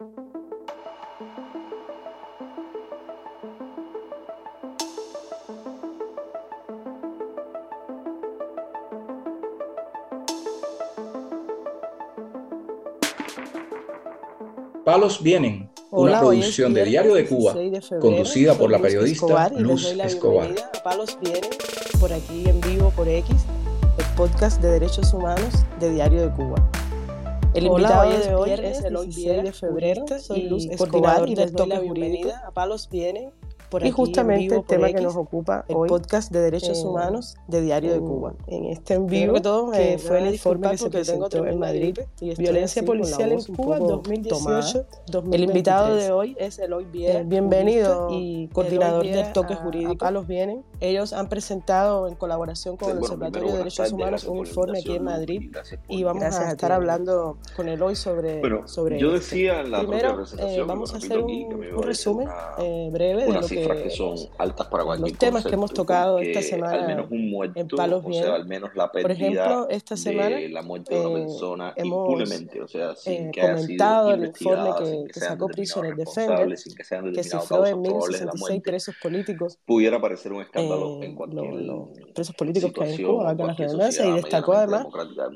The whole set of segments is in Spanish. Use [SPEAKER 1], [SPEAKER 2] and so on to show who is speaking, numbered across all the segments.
[SPEAKER 1] Palos Vienen, una producción de Diario de Cuba, conducida por la periodista Luz Escobar.
[SPEAKER 2] Palos Vienen, por aquí en vivo por X, el podcast de derechos humanos de Diario de Cuba. El invitado de hoy es el 16 de febrero, soy Luz Escobar y les doy la bienvenida. A Palos Vienen y justamente el tema que nos ocupa el podcast de derechos humanos de Diario de Cuba. En este en vivo que todo, eh, fue el informe que se presentó en Madrid, Violencia Policial en Cuba 2018. El invitado de hoy es Eloy Viera, eh, bienvenido y coordinador del toque jurídico. A los vienen. Ellos han presentado en colaboración con el Observatorio de Derechos Humanos un informe aquí en Madrid y vamos a estar hablando con Eloy sobre, sobre
[SPEAKER 3] yo decía en la
[SPEAKER 2] Primero, eh, vamos a hacer un, resumen breve de lo que
[SPEAKER 3] que son altas para
[SPEAKER 2] cualquier Los temas que hemos tocado esta semana
[SPEAKER 3] al menos un muerto,
[SPEAKER 2] en Palos
[SPEAKER 3] o sea, al menos la pérdida
[SPEAKER 2] Por ejemplo, esta semana
[SPEAKER 3] de la muerte de una
[SPEAKER 2] eh,
[SPEAKER 3] persona
[SPEAKER 2] hemos,
[SPEAKER 3] impunemente, o sea, sin
[SPEAKER 2] eh,
[SPEAKER 3] que
[SPEAKER 2] comentado
[SPEAKER 3] haya sido
[SPEAKER 2] el informe que,
[SPEAKER 3] que,
[SPEAKER 2] que
[SPEAKER 3] sean
[SPEAKER 2] sacó Prisoner Defender,
[SPEAKER 3] sin que, sean
[SPEAKER 2] que cifró en 1066 presos políticos.
[SPEAKER 3] Pudiera parecer un escándalo
[SPEAKER 2] eh,
[SPEAKER 3] en cualquier
[SPEAKER 2] los presos políticos que hay en Cuba, valga la redundancia, y destacó además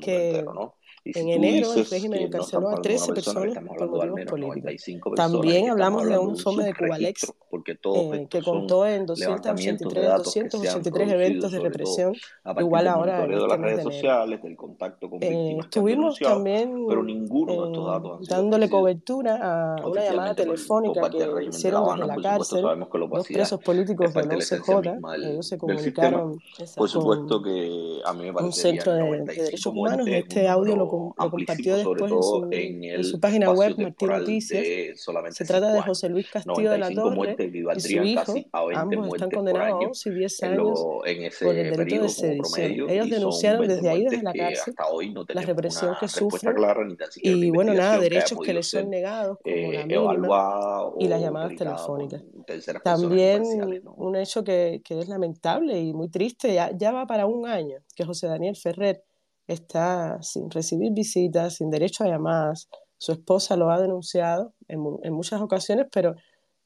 [SPEAKER 2] que
[SPEAKER 3] entero, ¿no?
[SPEAKER 2] En enero el régimen encarceló a 13 personas por motivos políticos. También hablamos de un informe de Cubalex eh, que contó en 283, 283 eventos de represión, igual ahora en este mes de
[SPEAKER 3] sociales, del contacto con
[SPEAKER 2] eh, estuvimos también
[SPEAKER 3] pero ninguno de datos
[SPEAKER 2] eh, dándole cobertura a una llamada telefónica que hicieron desde la cárcel. los presos políticos de la OCJ, ellos se comunicaron
[SPEAKER 3] por supuesto que a mí me
[SPEAKER 2] un centro de, de derechos humanos, este audio lo lo, compartió después en su, en, su, página web, Martín Noticias. Se trata de José Luis Castillo de la Torre y su hijo. Ambos están condenados a 11 y 10 años por el delito de sedición. Ellos denunciaron desde ahí, desde la cárcel, la represión que sufren y, bueno, nada, derechos que les son negados, como la eh, mínima y las llamadas telefónicas. También un hecho que, que es lamentable y muy triste, ya, ya va para un año, que José Daniel Ferrer está sin recibir visitas, sin derecho a llamadas. Su esposa lo ha denunciado en, muchas ocasiones, pero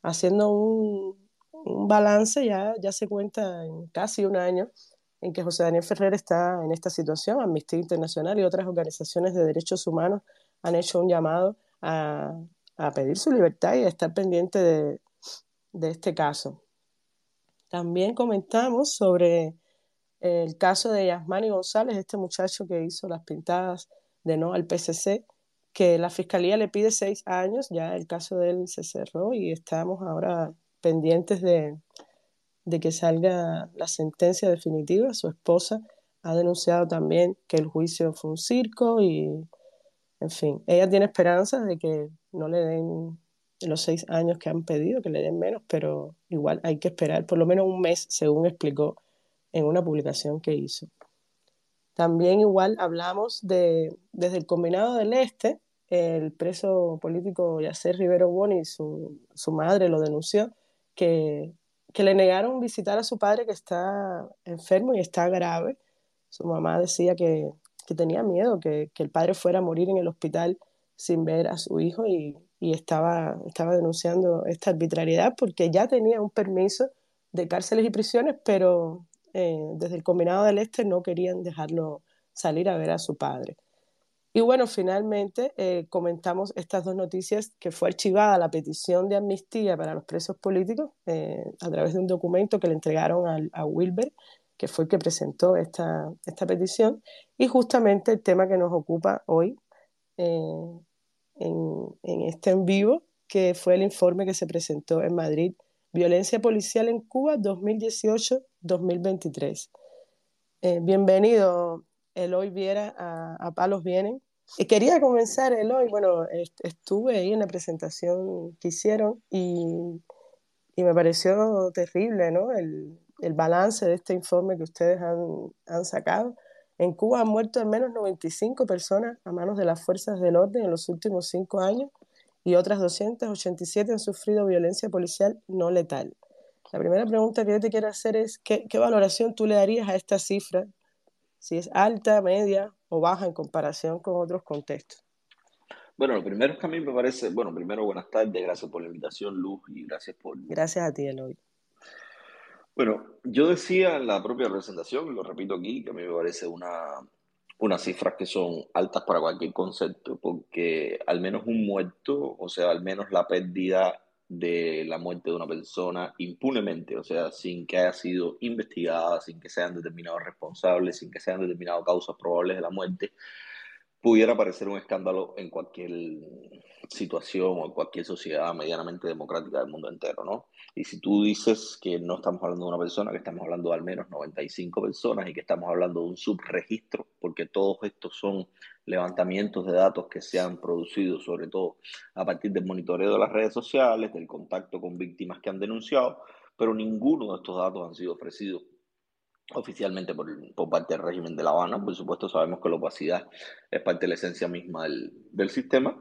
[SPEAKER 2] haciendo un, un, balance ya, ya se cuenta en casi un año en que José Daniel Ferrer está en esta situación. Amnistía Internacional y otras organizaciones de derechos humanos han hecho un llamado a, a pedir su libertad y a estar pendiente de, de este caso. También comentamos sobre el caso de Yasmani González, este muchacho que hizo las pintadas de no al PCC, que la fiscalía le pide seis años, ya el caso de él se cerró y estamos ahora pendientes de, de que salga la sentencia definitiva. Su esposa ha denunciado también que el juicio fue un circo y, en fin, ella tiene esperanzas de que no le den los seis años que han pedido, que le den menos, pero igual hay que esperar por lo menos un mes, según explicó en una publicación que hizo. También igual hablamos de, desde el Combinado del Este, el preso político Yacer Rivero Boni, su, su madre lo denunció, que, que le negaron visitar a su padre que está enfermo y está grave. Su mamá decía que, que tenía miedo, que, que, el padre fuera a morir en el hospital sin ver a su hijo y, y estaba, estaba denunciando esta arbitrariedad porque ya tenía un permiso de cárceles y prisiones, pero eh, desde el Combinado del Este no querían dejarlo salir a ver a su padre. Y bueno, finalmente eh, comentamos estas dos noticias, que fue archivada la petición de amnistía para los presos políticos eh, a través de un documento que le entregaron a, Wilber, que fue el que presentó esta, esta petición, y justamente el tema que nos ocupa hoy en, en este en vivo, que fue el informe que se presentó en Madrid Violencia Policial en Cuba 2018-2023. Eh, bienvenido, Eloy Viera, a, Palos Vienen. Y quería comenzar, Eloy, bueno, estuve ahí en la presentación que hicieron y, y me pareció terrible, ¿no? El, el, balance de este informe que ustedes han, han sacado. En Cuba han muerto al menos 95 personas a manos de las fuerzas del orden en los últimos cinco años y otras 287 han sufrido violencia policial no letal. La primera pregunta que yo te quiero hacer es, ¿qué, qué valoración tú le darías a esta cifra? Si es alta, media o baja en comparación con otros contextos.
[SPEAKER 3] Bueno, lo primero es que a mí me parece, bueno, primero buenas tardes, gracias por la invitación, Luz, y gracias por...
[SPEAKER 2] Gracias a ti, Eloy.
[SPEAKER 3] Bueno, yo decía en la propia presentación, y lo repito aquí, que a mí me parece una, unas cifras que son altas para cualquier concepto, porque al menos un muerto, o sea, al menos la pérdida de la muerte de una persona impunemente, o sea, sin que haya sido investigada, sin que se hayan determinado responsables, sin que se hayan determinado causas probables de la muerte, pudiera parecer un escándalo en cualquier situación o en cualquier sociedad medianamente democrática del mundo entero, ¿no? Y si tú dices que no estamos hablando de una persona, que estamos hablando de al menos 95 personas y que estamos hablando de un subregistro, porque todos estos son levantamientos de datos que se han producido, sobre todo a partir del monitoreo de las redes sociales, del contacto con víctimas que han denunciado, pero ninguno de estos datos han sido ofrecidos oficialmente por, por, parte del régimen de La Habana. Por supuesto, sabemos que la opacidad es parte de la esencia misma del, del sistema.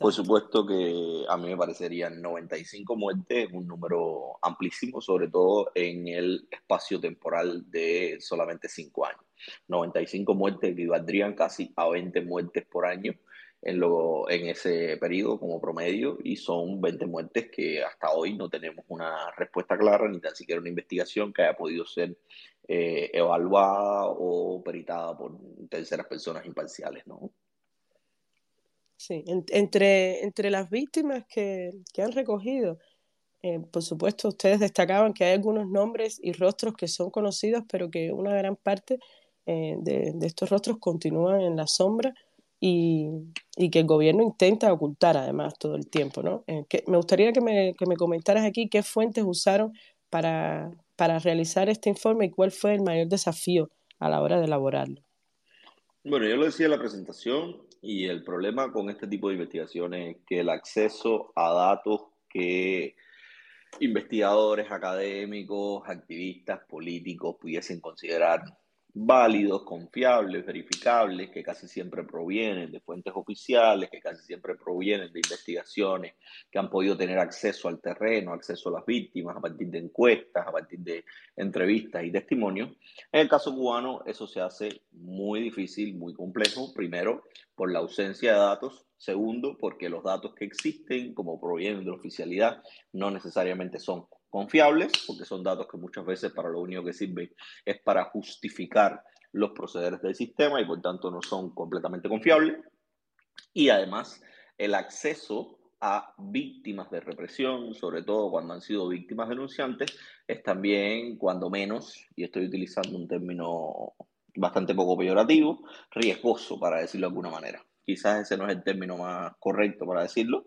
[SPEAKER 3] Por supuesto que a mí me parecerían 95 muertes, un número amplísimo, sobre todo en el espacio temporal de solamente 5 años. 95 muertes equivaldrían casi a 20 muertes por año en, lo, en ese periodo como promedio y son 20 muertes que hasta hoy no tenemos una respuesta clara ni tan siquiera una investigación que haya podido ser eh, evaluada o peritada por terceras personas imparciales, ¿no?
[SPEAKER 2] Sí, entre, entre las víctimas que, que han recogido, eh, por supuesto, ustedes destacaban que hay algunos nombres y rostros que son conocidos, pero que una gran parte eh, de, de, estos rostros continúan en la sombra y, y, que el gobierno intenta ocultar además todo el tiempo. ¿no? que, me gustaría que me, que me comentaras aquí qué fuentes usaron para, para realizar este informe y cuál fue el mayor desafío a la hora de elaborarlo.
[SPEAKER 3] Bueno, yo lo decía en la presentación y el problema con este tipo de investigaciones es que el acceso a datos que investigadores académicos, activistas, políticos pudiesen considerar válidos, confiables, verificables, que casi siempre provienen de fuentes oficiales, que casi siempre provienen de investigaciones que han podido tener acceso al terreno, acceso a las víctimas a partir de encuestas, a partir de entrevistas y testimonios. En el caso cubano eso se hace muy difícil, muy complejo, primero por la ausencia de datos, segundo porque los datos que existen, como provienen de la oficialidad, no necesariamente son confiables, porque son datos que muchas veces para lo único que sirven es para justificar los procederes del sistema y por tanto no son completamente confiables. Y además el acceso a víctimas de represión, sobre todo cuando han sido víctimas denunciantes, es también, cuando menos, y estoy utilizando un término bastante poco peyorativo, riesgoso, para decirlo de alguna manera. Quizás ese no es el término más correcto para decirlo,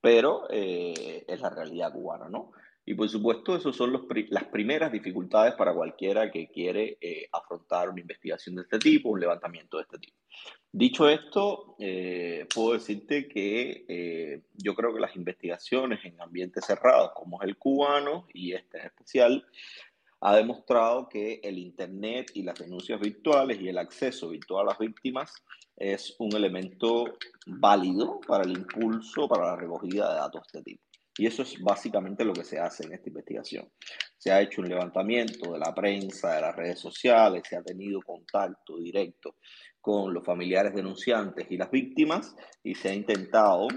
[SPEAKER 3] pero eh, es la realidad cubana, ¿no? Y por supuesto, esas son las primeras dificultades para cualquiera que quiere eh, afrontar una investigación de este tipo, un levantamiento de este tipo. Dicho esto, eh, puedo decirte que eh, yo creo que las investigaciones en ambientes cerrados, como es el cubano y este en especial, ha demostrado que el Internet y las denuncias virtuales y el acceso virtual a las víctimas es un elemento válido para el impulso, para la recogida de datos de este tipo. Y eso es básicamente lo que se hace en esta investigación. Se ha hecho un levantamiento de la prensa, de las redes sociales, se ha tenido contacto directo con los familiares denunciantes y las víctimas y se ha intentado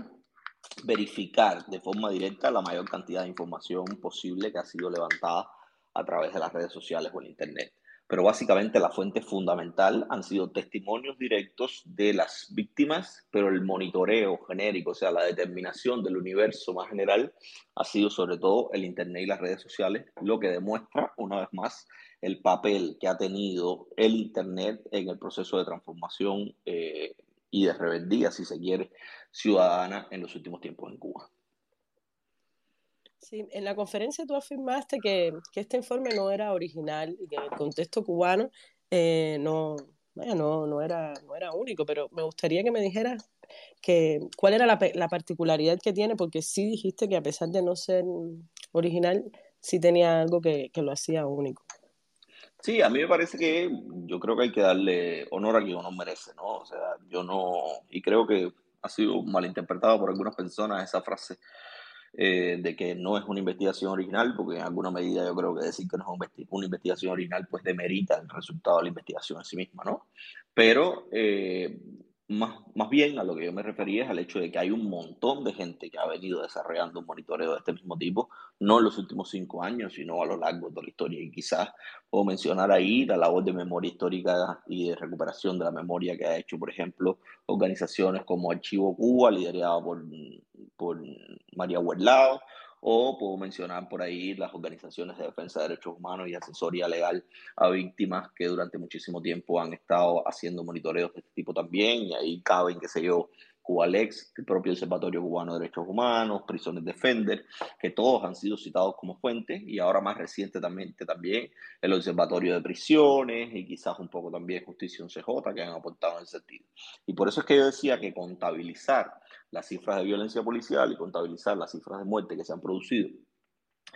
[SPEAKER 3] verificar de forma directa la mayor cantidad de información posible que ha sido levantada a través de las redes sociales o el Internet pero básicamente la fuente fundamental han sido testimonios directos de las víctimas, pero el monitoreo genérico, o sea, la determinación del universo más general, ha sido sobre todo el Internet y las redes sociales, lo que demuestra una vez más el papel que ha tenido el Internet en el proceso de transformación eh, y de rebeldía, si se quiere, ciudadana en los últimos tiempos en Cuba.
[SPEAKER 2] Sí, en la conferencia tú afirmaste que, que este informe no era original y que el contexto cubano eh, no, no, no, era, no era único, pero me gustaría que me dijeras que, cuál era la, la, particularidad que tiene, porque sí dijiste que a pesar de no ser original, sí tenía algo que, que lo hacía único.
[SPEAKER 3] Sí, a mí me parece que yo creo que hay que darle honor a quien uno merece, ¿no? O sea, yo no, y creo que ha sido malinterpretado por algunas personas esa frase eh, de que no es una investigación original, porque en alguna medida yo creo que decir que no es una investigación original pues demerita el resultado de la investigación en sí misma, ¿no? Pero eh, más, más bien a lo que yo me refería es al hecho de que hay un montón de gente que ha venido desarrollando un monitoreo de este mismo tipo, no en los últimos cinco años, sino a lo largo de la historia. Y quizás puedo mencionar ahí la labor de memoria histórica y de recuperación de la memoria que ha hecho, por ejemplo, organizaciones como Archivo Cuba, liderada por, por María Huerlao, o puedo mencionar por ahí las organizaciones de defensa de derechos humanos y asesoría legal a víctimas que durante muchísimo tiempo han estado haciendo monitoreos de este tipo también, y ahí caben, qué sé yo, Cubalex, el propio Observatorio Cubano de Derechos Humanos, Prisiones Defender, que todos han sido citados como fuentes, y ahora más recientemente también el Observatorio de Prisiones y quizás un poco también Justicia en CJ, que han aportado en ese sentido. Y por eso es que yo decía que contabilizar las cifras de violencia policial y contabilizar las cifras de muerte que se han producido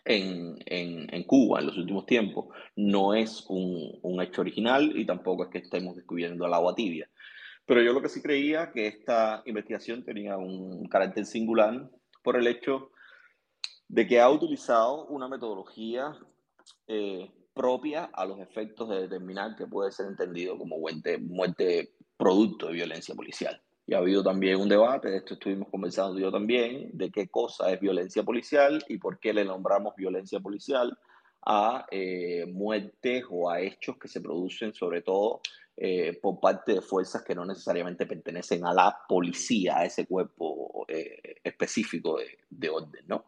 [SPEAKER 3] en, en, en, Cuba en los últimos tiempos no es un, un, hecho original y tampoco es que estemos descubriendo el agua tibia. Pero yo lo que sí creía que esta investigación tenía un carácter singular por el hecho de que ha utilizado una metodología eh, propia a los efectos de determinar que puede ser entendido como muerte, muerte producto de violencia policial. Y ha habido también un debate, de esto estuvimos conversando yo también, de qué cosa es violencia policial y por qué le nombramos violencia policial a eh, muertes o a hechos que se producen sobre todo eh, por parte de fuerzas que no necesariamente pertenecen a la policía, a ese cuerpo eh, específico de, de, orden, ¿no?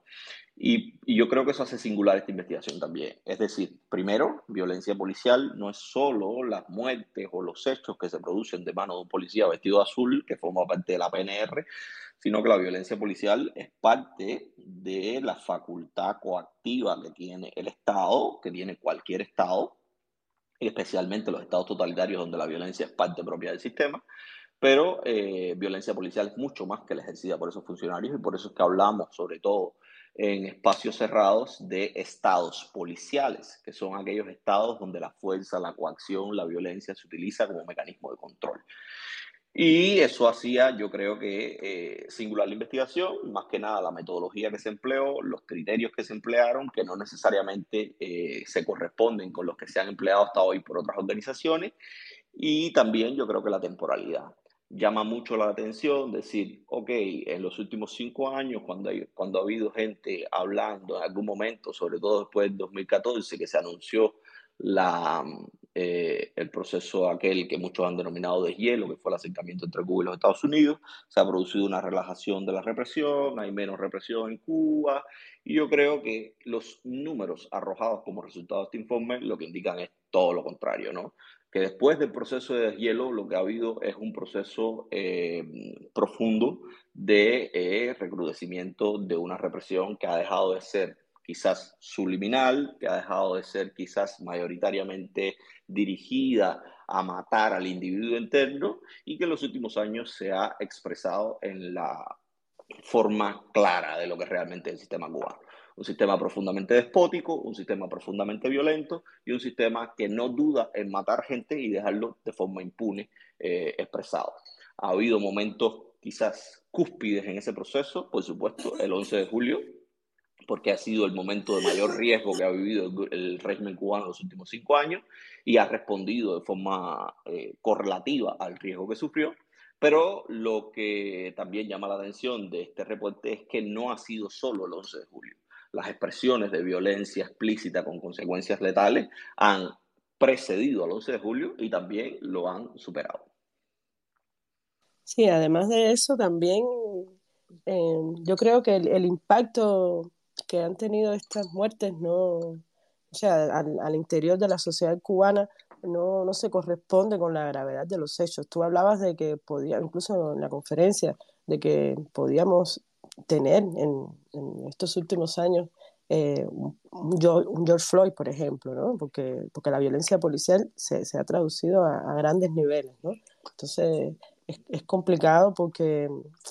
[SPEAKER 3] Y, yo creo que eso hace singular esta investigación también. Es decir, primero, violencia policial no es solo las muertes o los hechos que se producen de mano de un policía vestido azul que forma parte de la PNR, sino que la violencia policial es parte de la facultad coactiva que tiene el Estado, que tiene cualquier Estado, especialmente los estados totalitarios donde la violencia es parte propia del sistema, pero eh, violencia policial es mucho más que la ejercida por esos funcionarios y por eso es que hablamos sobre todo en espacios cerrados de estados policiales, que son aquellos estados donde la fuerza, la coacción, la violencia se utiliza como mecanismo de control. Y eso hacía, yo creo que, eh, singular la investigación, más que nada la metodología que se empleó, los criterios que se emplearon, que no necesariamente eh, se corresponden con los que se han empleado hasta hoy por otras organizaciones, y también yo creo que la temporalidad. Llama mucho la atención decir, ok, en los últimos cinco años, cuando, hay, cuando ha habido gente hablando en algún momento, sobre todo después del 2014, que se anunció la, eh, el proceso aquel que muchos han denominado de hielo, que fue el acercamiento entre Cuba y los Estados Unidos. Se ha producido una relajación de la represión, hay menos represión en Cuba, y yo creo que los números arrojados como resultado de este informe lo que indican es todo lo contrario, ¿no? Que después del proceso de hielo lo que ha habido es un proceso eh, profundo de eh, recrudecimiento de una represión que ha dejado de ser quizás subliminal, que ha dejado de ser quizás mayoritariamente dirigida a matar al individuo interno y que en los últimos años se ha expresado en la forma clara de lo que realmente es el sistema cubano. Un sistema profundamente despótico, un sistema profundamente violento y un sistema que no duda en matar gente y dejarlo de forma impune eh, expresado. Ha habido momentos quizás cúspides en ese proceso, por supuesto, el 11 de julio, porque ha sido el momento de mayor riesgo que ha vivido el, régimen cubano en los últimos cinco años y ha respondido de forma eh, correlativa al riesgo que sufrió. Pero lo que también llama la atención de este reporte es que no ha sido solo el 11 de julio. Las expresiones de violencia explícita con consecuencias letales han precedido al 11 de julio y también lo han superado.
[SPEAKER 2] Sí, además de eso, también eh, yo creo que el impacto que han tenido estas muertes no, o sea, al, interior de la sociedad cubana no, no, se corresponde con la gravedad de los hechos. Tú hablabas de que podía, incluso en la conferencia, de que podíamos tener en, estos últimos años eh, un, George Floyd, por ejemplo, ¿no? porque, porque la violencia policial se, se ha traducido a, a, grandes niveles. ¿no? Entonces, es, complicado porque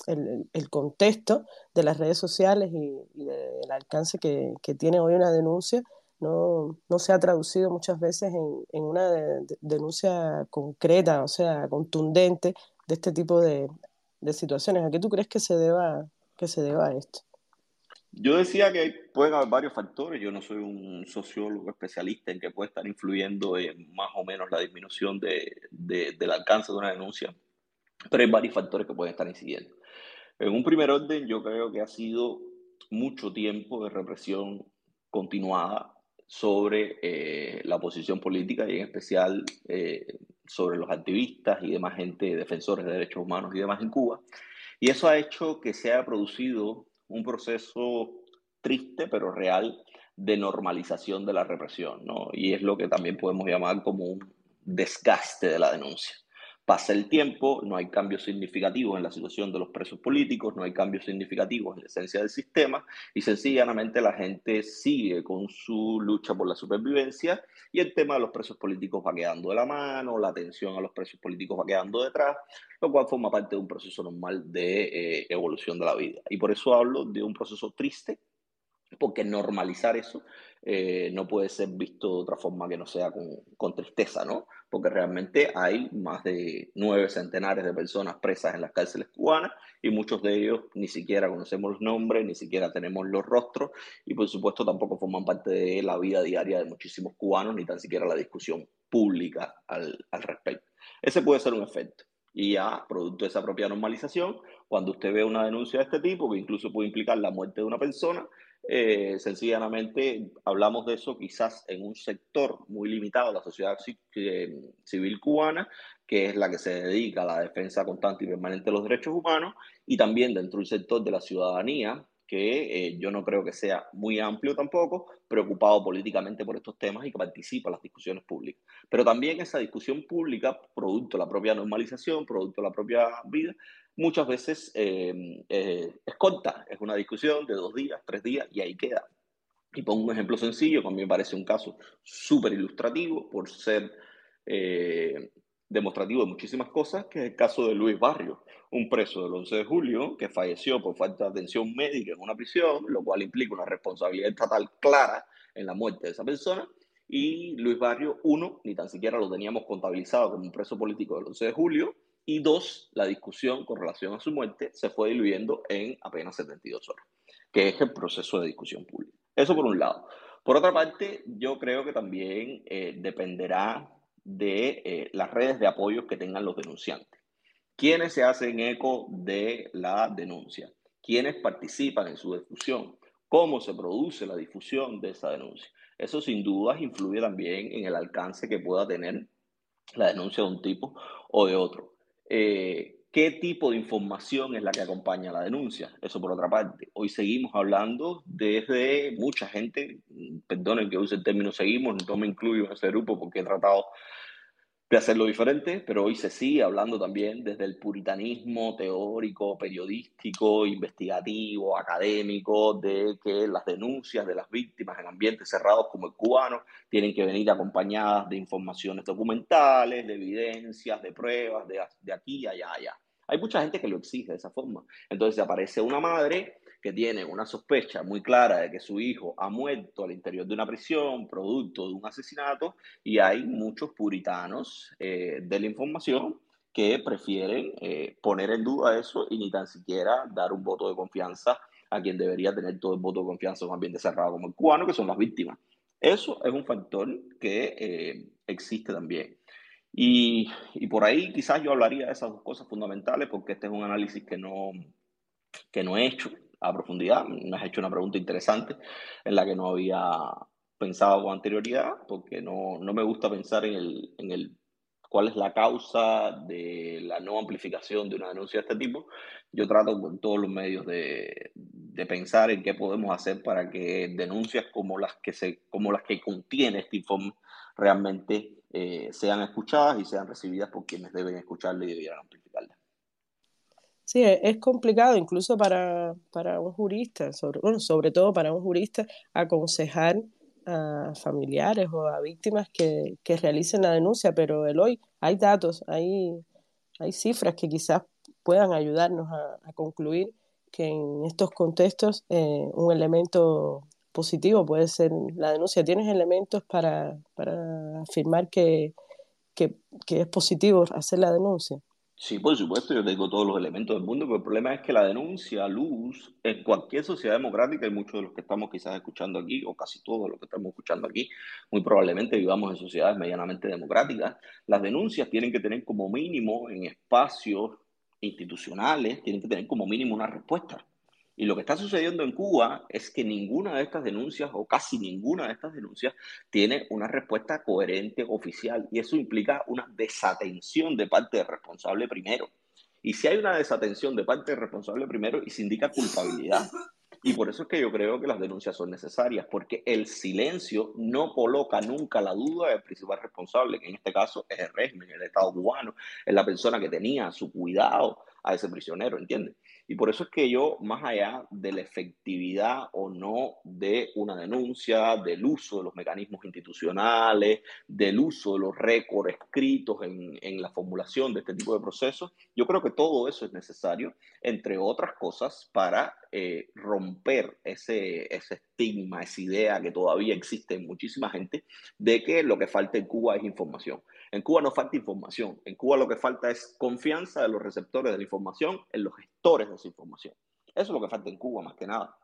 [SPEAKER 2] el, el, contexto de las redes sociales y, del alcance que, que, tiene hoy una denuncia no, no, se ha traducido muchas veces en, en una denuncia concreta, o sea, contundente de este tipo de, de, situaciones. ¿A qué tú crees que se deba, que se deba esto?
[SPEAKER 3] Yo decía que pueden haber varios factores. Yo no soy un sociólogo especialista en que puede estar influyendo en más o menos la disminución de, de, del alcance de una denuncia Pero hay varios factores que pueden estar incidiendo. En un primer orden, yo creo que ha sido mucho tiempo de represión continuada sobre eh, la oposición política y en especial eh, sobre los activistas y demás gente, defensores de derechos humanos y demás en Cuba. Y eso ha hecho que se haya producido un proceso triste pero real de normalización de la represión, ¿no? Y es lo que también podemos llamar como un desgaste de la denuncia. Pasa el tiempo, no hay cambios significativos en la situación de los presos políticos, no hay cambios significativos en la esencia del sistema y sencillamente la gente sigue con su lucha por la supervivencia y el tema de los presos políticos va quedando de la mano, la atención a los presos políticos va quedando detrás, lo cual forma parte de un proceso normal de eh, evolución de la vida. Y por eso hablo de un proceso triste, porque normalizar eso eh, no puede ser visto de otra forma que no sea con, tristeza, ¿no? Porque realmente hay más de nueve centenares de personas presas en las cárceles cubanas y muchos de ellos ni siquiera conocemos los nombres, ni siquiera tenemos los rostros y por supuesto tampoco forman parte de la vida diaria de muchísimos cubanos ni tan siquiera la discusión pública al, al respecto. Ese puede ser un efecto. Y ya, producto de esa propia normalización, cuando usted ve una denuncia de este tipo, que incluso puede implicar la muerte de una persona, eh, sencillamente hablamos de eso quizás en un sector muy limitado de la sociedad civil cubana, que es la que se dedica a la defensa constante y permanente de los derechos humanos, y también dentro del sector de la ciudadanía, que eh, yo no creo que sea muy amplio tampoco, preocupado políticamente por estos temas y que participa en las discusiones públicas. Pero también esa discusión pública, producto de la propia normalización, producto de la propia vida, muchas veces em, eh, es corta, es una discusión de dos días, tres días y ahí queda. Y pongo un ejemplo sencillo, que a mí me parece un caso súper ilustrativo por ser eh, demostrativo de muchísimas cosas, que es el caso de Luis Barrio, un preso del 11 de julio que falleció por falta de atención médica en una prisión, lo cual implica una responsabilidad estatal clara en la muerte de esa persona. Y Luis Barrio, uno, ni tan siquiera lo teníamos contabilizado como un preso político del 11 de julio, y dos, la discusión con relación a su muerte se fue diluyendo en apenas 72 horas, que es el proceso de discusión pública. Eso por un lado. Por otra parte, yo creo que también eh, dependerá de eh, las redes de apoyo que tengan los denunciantes. ¿Quiénes se hacen eco de la denuncia? ¿Quiénes participan en su discusión? ¿Cómo se produce la difusión de esa denuncia? Eso sin dudas influye también en el alcance que pueda tener la denuncia de un tipo o de otro. Eh, ¿Qué tipo de información es la que acompaña la denuncia? Eso por otra parte. Hoy seguimos hablando desde mucha gente, perdonen que use el término seguimos, no me incluyo en ese grupo porque he tratado de hacerlo diferente, pero hoy se sigue hablando también desde el puritanismo teórico, periodístico, investigativo, académico, de que las denuncias de las víctimas en ambientes cerrados como el cubano tienen que venir acompañadas de informaciones documentales, de evidencias, de pruebas, de, de aquí, allá, allá. Hay mucha gente que lo exige de esa forma. Entonces aparece una madre que tiene una sospecha muy clara de que su hijo ha muerto al interior de una prisión, producto de un asesinato, y hay muchos puritanos eh, de la información que prefieren eh, poner en duda eso y ni tan siquiera dar un voto de confianza a quien debería tener todo el voto de confianza en un ambiente cerrado como el cubano, que son las víctimas. Eso es un factor que eh, existe también. Y, y, por ahí quizás yo hablaría de esas dos cosas fundamentales, porque este es un análisis que no, que no he hecho profundidad. Me has hecho una pregunta interesante en la que no había pensado con anterioridad, porque no, no me gusta pensar en el, en el cuál es la causa de la no amplificación de una denuncia de este tipo. Yo trato con todos los medios de, de, pensar en qué podemos hacer para que denuncias como las que, se, como las que contiene este informe realmente eh, sean escuchadas y sean recibidas por quienes deben escucharle y debieran amplificarla.
[SPEAKER 2] Sí, e, es complicado incluso para, un jurista, sobre, bueno, sobre todo para un jurista, aconsejar a familiares o a víctimas que, realicen la denuncia, pero hoy hay datos, hay, hay cifras que quizás puedan ayudarnos a, concluir que en estos contextos eh, un elemento positivo puede ser la denuncia. ¿Tienes elementos para, afirmar que, que es positivo hacer la denuncia?
[SPEAKER 3] Sí, por supuesto, yo tengo todos los elementos del mundo, pero el problema es que la denuncia, luz, en cualquier sociedad democrática, y muchos de los que estamos quizás escuchando aquí, o casi todos los que estamos escuchando aquí, muy probablemente vivamos en sociedades medianamente democráticas, las denuncias tienen que tener como mínimo en espacios institucionales tienen que tener como mínimo una respuesta. Y lo que está sucediendo en Cuba es que ninguna de estas denuncias, o casi ninguna de estas denuncias, tiene una respuesta coherente oficial. Y eso implica una desatención de parte del responsable primero. Y si hay una desatención de parte del responsable primero, y se indica culpabilidad. Y por eso es que yo creo que las denuncias son necesarias, porque el silencio no coloca nunca la duda del principal responsable, que en este caso es el régimen, el Estado cubano, es la persona que tenía su cuidado a ese prisionero, ¿entiendes? Y por eso es que yo, más allá de la efectividad o no de una denuncia, del uso de los mecanismos institucionales, del uso de los récords escritos en, en la formulación de este tipo de procesos, yo creo que todo eso es necesario, entre otras cosas, para eh, romper ese, ese estigma, esa idea que todavía existe en muchísima gente de que lo que falta en Cuba es información. En Cuba no falta información, en Cuba lo que falta es confianza de los receptores de la información en los gestores de esa información. Eso es lo que falta en Cuba más que nada,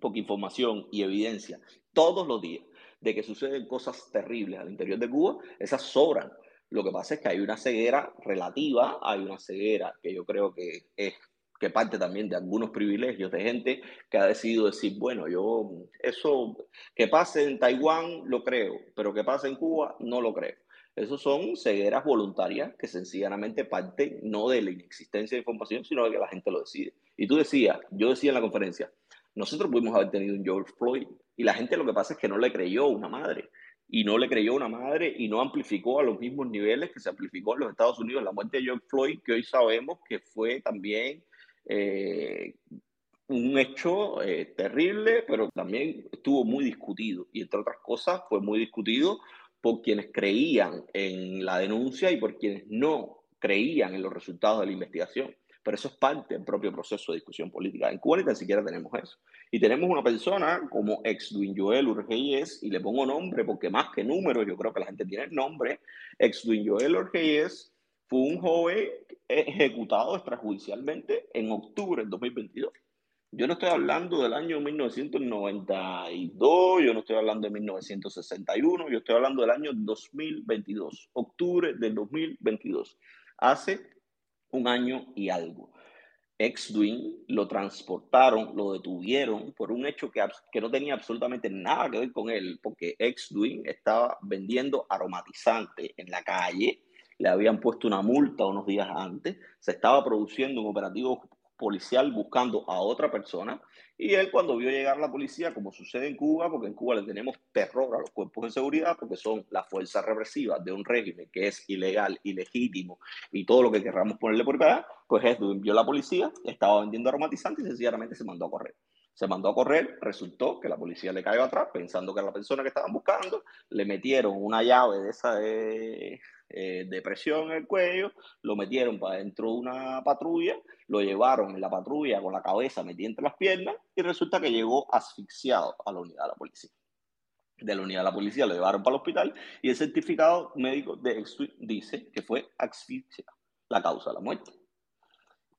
[SPEAKER 3] porque información y evidencia todos los días de que suceden cosas terribles al interior de Cuba, esas sobran. Lo que pasa es que hay una ceguera relativa, hay una ceguera que yo creo que es que parte también de algunos privilegios de gente que ha decidido decir, bueno, yo eso que pase en Taiwán lo creo, pero que pase en Cuba no lo creo. Esos son cegueras voluntarias que sencillamente parten no de la inexistencia de información, sino de que la gente lo decide. Y tú decías, yo decía en la conferencia, nosotros pudimos haber tenido un George Floyd y la gente lo que pasa es que no le creyó una madre y no le creyó una madre y no amplificó a los mismos niveles que se amplificó en los Estados Unidos la muerte de George Floyd, que hoy sabemos que fue también eh, un hecho eh, terrible, pero también estuvo muy discutido y entre otras cosas fue muy discutido por quienes creían en la denuncia y por quienes no creían en los resultados de la investigación. Pero eso es parte del propio proceso de discusión política. En Cuba ni tan siquiera tenemos eso. Y tenemos una persona como ex Duin Joel Urgeyes, y le pongo nombre porque más que números, yo creo que la gente tiene el nombre, ex Duin Joel Urgeyes fue un joven ejecutado extrajudicialmente en octubre del 2022. Yo no estoy hablando del año 1992, yo no estoy hablando de 1961, yo estoy hablando del año 2022, octubre del 2022. Hace un año y algo. Ex-Dwin lo transportaron, lo detuvieron por un hecho que, que, no tenía absolutamente nada que ver con él, porque Ex-Dwin estaba vendiendo aromatizante en la calle le habían puesto una multa unos días antes, se estaba produciendo un operativo policial buscando a otra persona y él cuando vio llegar la policía, como sucede en Cuba, porque en Cuba le tenemos terror a los cuerpos de seguridad, porque son las fuerzas represivas de un régimen que es ilegal, ilegítimo y todo lo que querramos ponerle por acá, pues es, vio la policía, estaba vendiendo aromatizante y sencillamente se mandó a correr. Se mandó a correr, resultó que la policía le cayó atrás pensando que era la persona que estaban buscando, le metieron una llave de esa de, eh, depresión en el cuello, lo metieron para dentro de una patrulla, lo llevaron en la patrulla con la cabeza metida entre las piernas y resulta que llegó asfixiado a la unidad de la policía. De la unidad de la policía lo llevaron para el hospital y el certificado médico de dice que fue asfixia la causa de la muerte.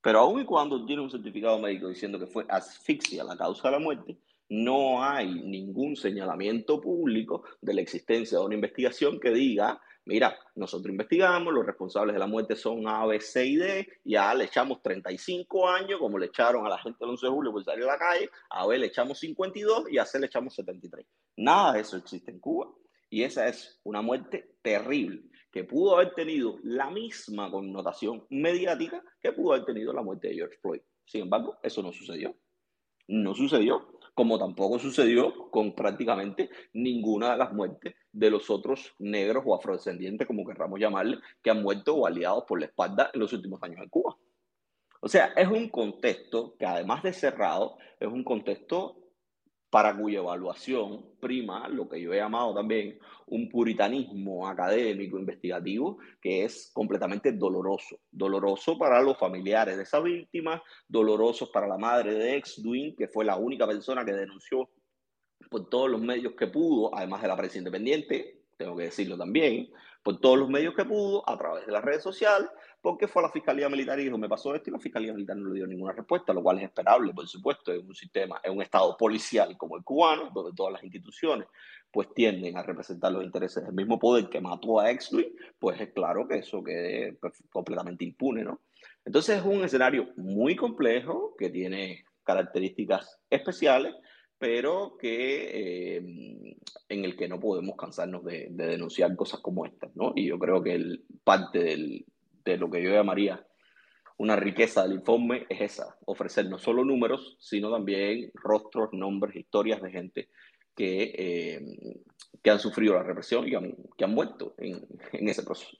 [SPEAKER 3] Pero aun y cuando tiene un certificado médico diciendo que fue asfixia la causa de la muerte, no hay ningún señalamiento público de la existencia de una investigación que diga mira, nosotros investigamos, los responsables de la muerte son A, B, C y D, ya le echamos 35 años, como le echaron a la gente del 11 de julio por salir a la calle, a B le echamos 52 y a C le echamos 73. Nada de eso existe en Cuba. Y esa es una muerte terrible, que pudo haber tenido la misma connotación mediática que pudo haber tenido la muerte de George Floyd. Sin embargo, eso no sucedió. No sucedió como tampoco sucedió con prácticamente ninguna de las muertes de los otros negros o afrodescendientes, como querramos llamarle, que han muerto o aliados por la espalda en los últimos años en Cuba. O sea, es un contexto que además de cerrado, es un contexto para cuya evaluación prima lo que yo he llamado también un puritanismo académico investigativo que es completamente doloroso. Doloroso para los familiares de esa víctima, doloroso para la madre de ex Duin, que fue la única persona que denunció por todos los medios que pudo, además de la prensa independiente, tengo que decirlo también, por todos los medios que pudo, a través de las redes sociales, porque fue a la Fiscalía Militar y dijo, me pasó esto, y la Fiscalía Militar no le dio ninguna respuesta, lo cual es esperable, por supuesto, en un sistema, en un Estado policial como el cubano, donde todas las instituciones pues tienden a representar los intereses del mismo poder que mató a Exley, pues es claro que eso quede completamente impune, ¿no? Entonces es un escenario muy complejo que tiene características especiales, pero que eh, en el que no podemos cansarnos de, denunciar cosas como estas, ¿no? Y yo creo que parte de lo que yo llamaría una riqueza del informe es esa, ofrecer no solo números, sino también rostros, nombres, historias de gente que, eh, que han sufrido la represión y que han muerto en, ese proceso.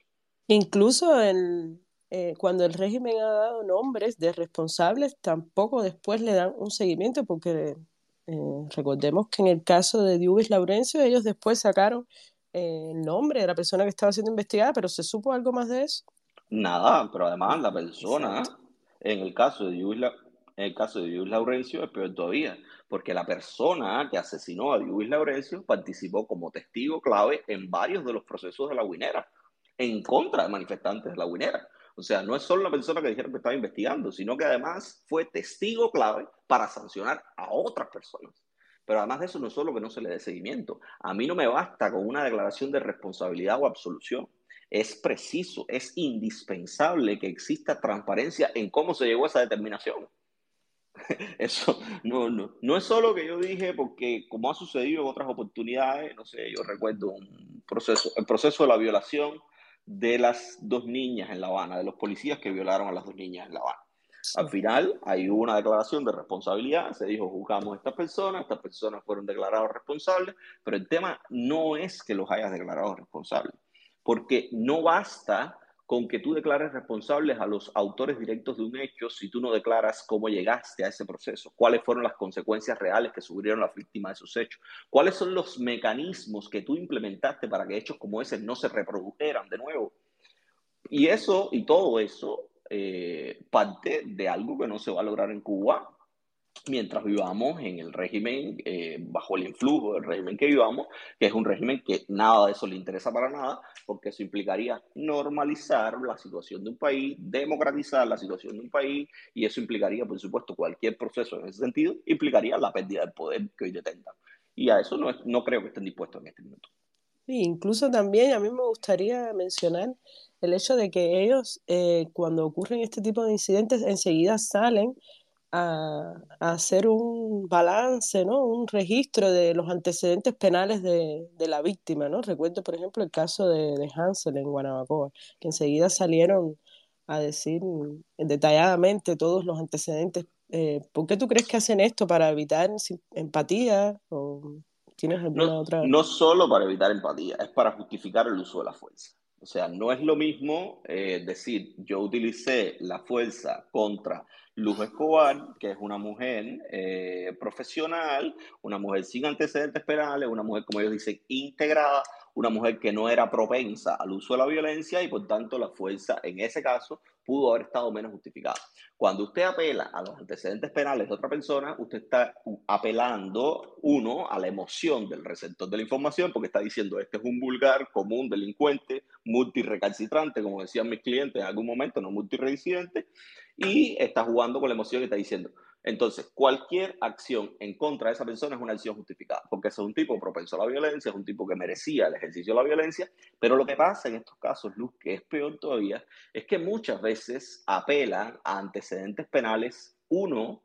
[SPEAKER 2] Incluso eh, cuando el régimen ha dado nombres de responsables, tampoco después le dan un seguimiento, porque eh, recordemos que en el caso de Diubis Laurencio, ellos después sacaron el nombre de la persona que estaba siendo investigada, pero ¿se supo algo más de eso?
[SPEAKER 3] Nada, pero además la persona, en el caso de Luis, en el caso de Laurencio es peor todavía, porque la persona que asesinó a Luis Laurencio participó como testigo clave en varios de los procesos de la Guinera, en contra de manifestantes de la Guinera. O sea, no es solo la persona que dijeron que estaba investigando, sino que además fue testigo clave para sancionar a otras personas. Pero además de eso, no es solo que no se le dé seguimiento. A mí no me basta con una declaración de responsabilidad o absolución es preciso, es indispensable que exista transparencia en cómo se llegó a esa determinación. Eso no, no, no es solo que yo dije, porque como ha sucedido en otras oportunidades, no sé, yo recuerdo un proceso, el proceso de la violación de las dos niñas en La Habana, de los policías que violaron a las dos niñas en La Habana. Al final hay una declaración de responsabilidad, se dijo juzgamos a estas personas, estas personas fueron declaradas responsables, pero el tema no es que los hayas declarado responsables porque no basta con que tú declares responsables a los autores directos de un hecho si tú no declaras cómo llegaste a ese proceso, cuáles fueron las consecuencias reales que sufrieron las víctimas de esos hechos, cuáles son los mecanismos que tú implementaste para que hechos como ese no se reprodujeran de nuevo. Y eso y todo eso eh, parte de algo que no se va a lograr en Cuba mientras vivamos en el régimen, eh, bajo el influjo del régimen que vivamos, que es un régimen que nada de eso le interesa para nada, porque eso implicaría normalizar la situación de un país, democratizar la situación de un país, y eso implicaría, por supuesto, cualquier proceso en ese sentido, implicaría la pérdida del poder que hoy detentan. Y a eso no, no creo que estén dispuestos en este momento.
[SPEAKER 2] Sí, incluso también a mí me gustaría mencionar el hecho de que ellos, eh, cuando ocurren este tipo de incidentes, enseguida salen a, hacer un balance, ¿no? un registro de los antecedentes penales de, la víctima. ¿no? Recuerdo, por ejemplo, el caso de, Hansel en Guanabacoa, que enseguida salieron a decir detalladamente todos los antecedentes. Eh, ¿Por qué tú crees que hacen esto? ¿Para evitar empatía? ¿O tienes alguna
[SPEAKER 3] no,
[SPEAKER 2] otra?
[SPEAKER 3] No solo para evitar empatía, es para justificar el uso de la fuerza. O sea, no es lo mismo eh, decir yo utilicé la fuerza contra Luz Escobar, que es una mujer eh, profesional, una mujer sin antecedentes penales, una mujer, como ellos dicen, integrada, una mujer que no era propensa al uso de la violencia y por tanto la fuerza en ese caso pudo haber estado menos justificada. Cuando usted apela a los antecedentes penales de otra persona, usted está apelando, uno, a la emoción del receptor de la información, porque está diciendo, este es un vulgar, común, delincuente, multirecalcitrante, como decían mis clientes en algún momento, no multireincidente, y está jugando con la emoción y está diciendo, entonces, cualquier acción en contra de esa persona es una acción justificada, porque es un tipo propenso a la violencia, es un tipo que merecía el ejercicio de la violencia, pero lo que pasa en estos casos, Luz, que es peor todavía, es que muchas veces apelan a antecedentes penales, uno,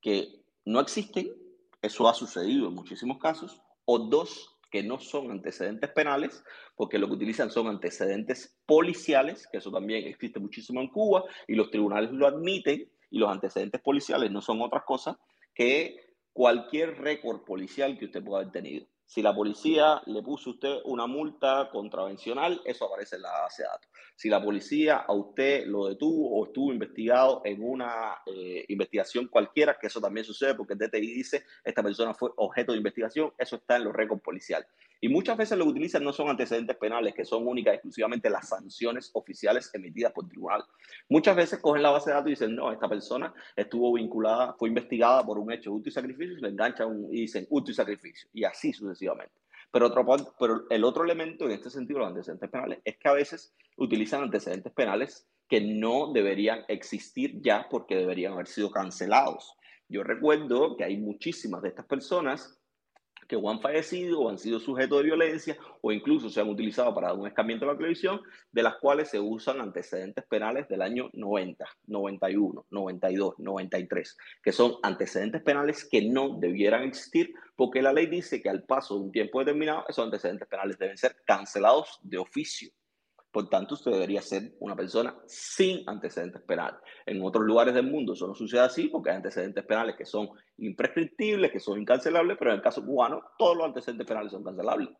[SPEAKER 3] que no existen, eso ha sucedido en muchísimos casos, o dos, que no son antecedentes penales, porque lo que utilizan son antecedentes policiales, que eso también existe muchísimo en Cuba, y los tribunales lo admiten, y los antecedentes policiales no son otras cosas que cualquier récord policial que usted pueda haber tenido. Si la policía le puso a usted una multa contravencional, eso aparece en la base de datos. Si la policía a usted lo detuvo o estuvo investigado en una eh, investigación cualquiera, que eso también sucede porque el DTI dice esta persona fue objeto de investigación, eso está en los récords policiales. Y muchas veces lo que utilizan no son antecedentes penales, que son únicas exclusivamente las sanciones oficiales emitidas por tribunal. Muchas veces cogen la base de datos y dicen, no, esta persona estuvo vinculada, fue investigada por un hecho de y sacrificio, y le enganchan y dicen hurto y sacrificio. Y así sucesivamente. Pero, otro, pero el otro elemento en este sentido los antecedentes penales es que a veces utilizan antecedentes penales que no deberían existir ya porque deberían haber sido cancelados. Yo recuerdo que hay muchísimas de estas personas que o han fallecido o han sido sujetos de violencia o incluso se han utilizado para un escamiento de la televisión, de las cuales se usan antecedentes penales del año 90, 91, 92, 93, que son antecedentes penales que no debieran existir porque la ley dice que al paso de un tiempo determinado esos antecedentes penales deben ser cancelados de oficio. Por tanto, usted debería ser una persona sin antecedentes penales. En otros lugares del mundo eso no sucede así porque hay antecedentes penales que son imprescriptibles, que son incancelables, pero en el caso cubano todos los antecedentes penales son cancelables.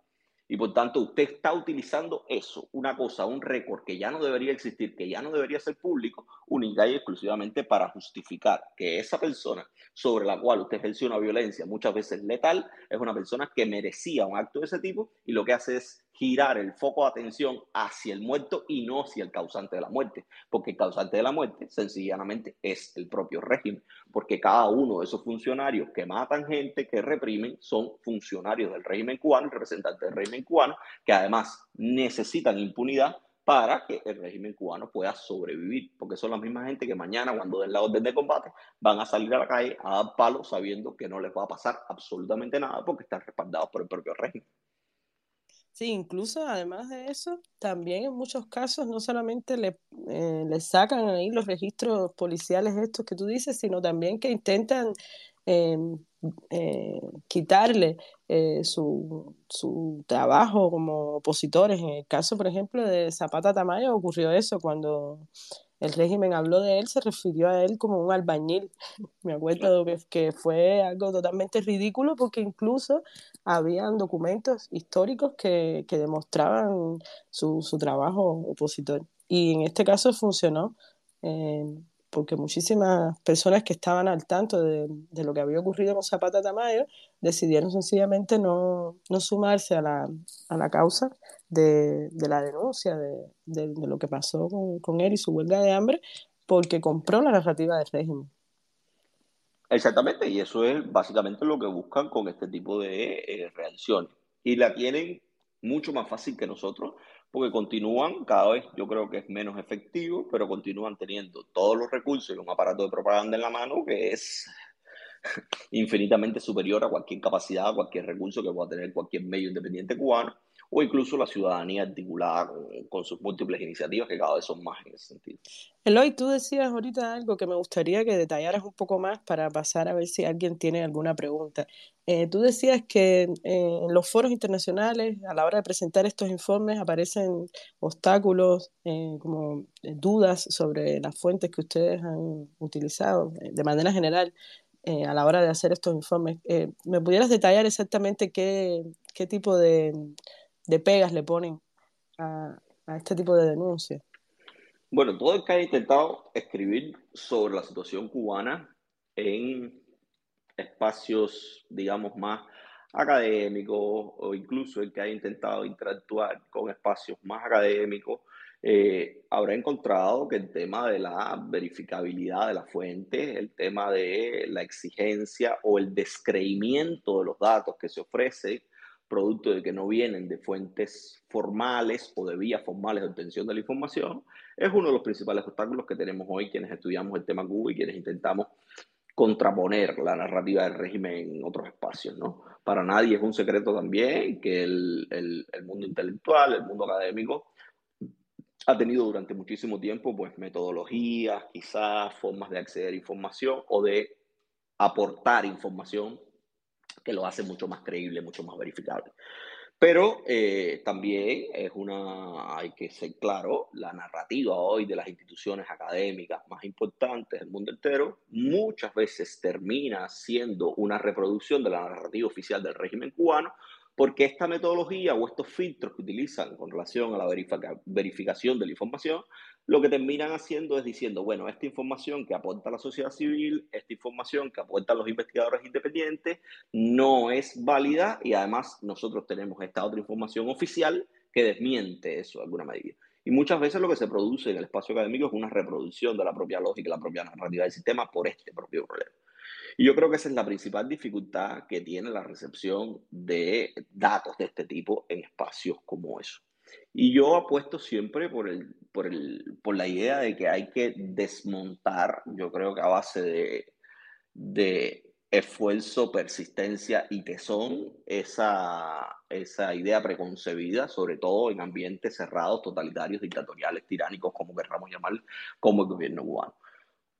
[SPEAKER 3] Y por tanto, usted está utilizando eso, una cosa, un récord que ya no debería existir, que ya no debería ser público, única y exclusivamente para justificar que esa persona sobre la cual usted ejerció una violencia muchas veces letal es una persona que merecía un acto de ese tipo y lo que hace es girar el foco de atención hacia el muerto y no hacia el causante de la muerte, porque el causante de la muerte sencillamente es el propio régimen, porque cada uno de esos funcionarios que matan gente, que reprimen, son funcionarios del régimen cubano, representantes del régimen cubano, que además necesitan impunidad para que el régimen cubano pueda sobrevivir, porque son la misma gente que mañana cuando den la orden de combate van a salir a la calle a dar palos sabiendo que no les va a pasar absolutamente nada porque están respaldados por el propio régimen.
[SPEAKER 2] Sí, incluso además de eso, también en muchos casos no solamente le, eh, le sacan ahí los registros policiales estos que tú dices, sino también que intentan eh, eh, quitarle su, su, trabajo como opositores. En el caso, por ejemplo, de Zapata Tamayo ocurrió eso cuando el régimen habló de él, se refirió a él como un albañil. Me acuerdo que, que fue algo totalmente ridículo porque incluso habían documentos históricos que, que demostraban su, su, trabajo opositor. Y en este caso funcionó. Eh, porque muchísimas personas que estaban al tanto de, de, lo que había ocurrido con Zapata Tamayo decidieron sencillamente no, no sumarse a la, a la causa de, de la denuncia de, de, lo que pasó con, con, él y su huelga de hambre, porque compró la narrativa del régimen.
[SPEAKER 3] Exactamente, y eso es básicamente lo que buscan con este tipo de eh, reacciones. Y la tienen mucho más fácil que nosotros, porque continúan, cada vez yo creo que es menos efectivo, pero continúan teniendo todos los recursos y un aparato de propaganda en la mano que es infinitamente superior a cualquier capacidad, a cualquier recurso que pueda tener cualquier medio independiente cubano o incluso la ciudadanía articulada con, sus múltiples iniciativas que cada vez son más en ese sentido.
[SPEAKER 2] Eloy, tú decías ahorita algo que me gustaría que detallaras un poco más para pasar a ver si alguien tiene alguna pregunta. Eh, tú decías que eh, en los foros internacionales, a la hora de presentar estos informes, aparecen obstáculos, eh, como dudas sobre las fuentes que ustedes han utilizado de manera general. a la hora de hacer estos informes. ¿Me pudieras detallar exactamente qué, qué tipo de, de pegas le ponen a, este tipo de denuncias?
[SPEAKER 3] Bueno, todo el que ha intentado escribir sobre la situación cubana en espacios, digamos, más académicos o incluso el que ha intentado interactuar con espacios más académicos, eh, habrá encontrado que el tema de la verificabilidad de la fuente, el tema de la exigencia o el descreimiento de los datos que se ofrecen, producto de que no vienen de fuentes formales o de vías formales de obtención de la información, es uno de los principales obstáculos que tenemos hoy quienes estudiamos el tema Cuba y quienes intentamos contraponer la narrativa del régimen en otros espacios. ¿no? Para nadie es un secreto también que el, el, el mundo intelectual, el mundo académico, ha tenido durante muchísimo tiempo pues metodologías, quizás formas de acceder a información o de aportar información que lo hace mucho más creíble, mucho más verificable. Pero eh, también es una, hay que ser claro, la narrativa hoy de las instituciones académicas más importantes del mundo entero muchas veces termina siendo una reproducción de la narrativa oficial del régimen cubano, porque esta metodología o estos filtros que utilizan con relación a la verificación de la información lo que terminan haciendo es diciendo, bueno, esta información que aporta la sociedad civil, esta información que aportan los investigadores independientes, no es válida y además nosotros tenemos esta otra información oficial que desmiente eso de alguna medida. Y muchas veces lo que se produce en el espacio académico es una reproducción de la propia lógica, la propia narrativa del sistema por este propio problema. Y yo creo que esa es la principal dificultad que tiene la recepción de datos de este tipo en espacios como eso. Y yo apuesto siempre por, el, por, el, por la idea de que hay que desmontar, yo creo que a base de, de esfuerzo, persistencia y tesón, esa, esa idea preconcebida, sobre todo en ambientes cerrados, totalitarios, dictatoriales, tiránicos, como querramos llamar, como el gobierno cubano.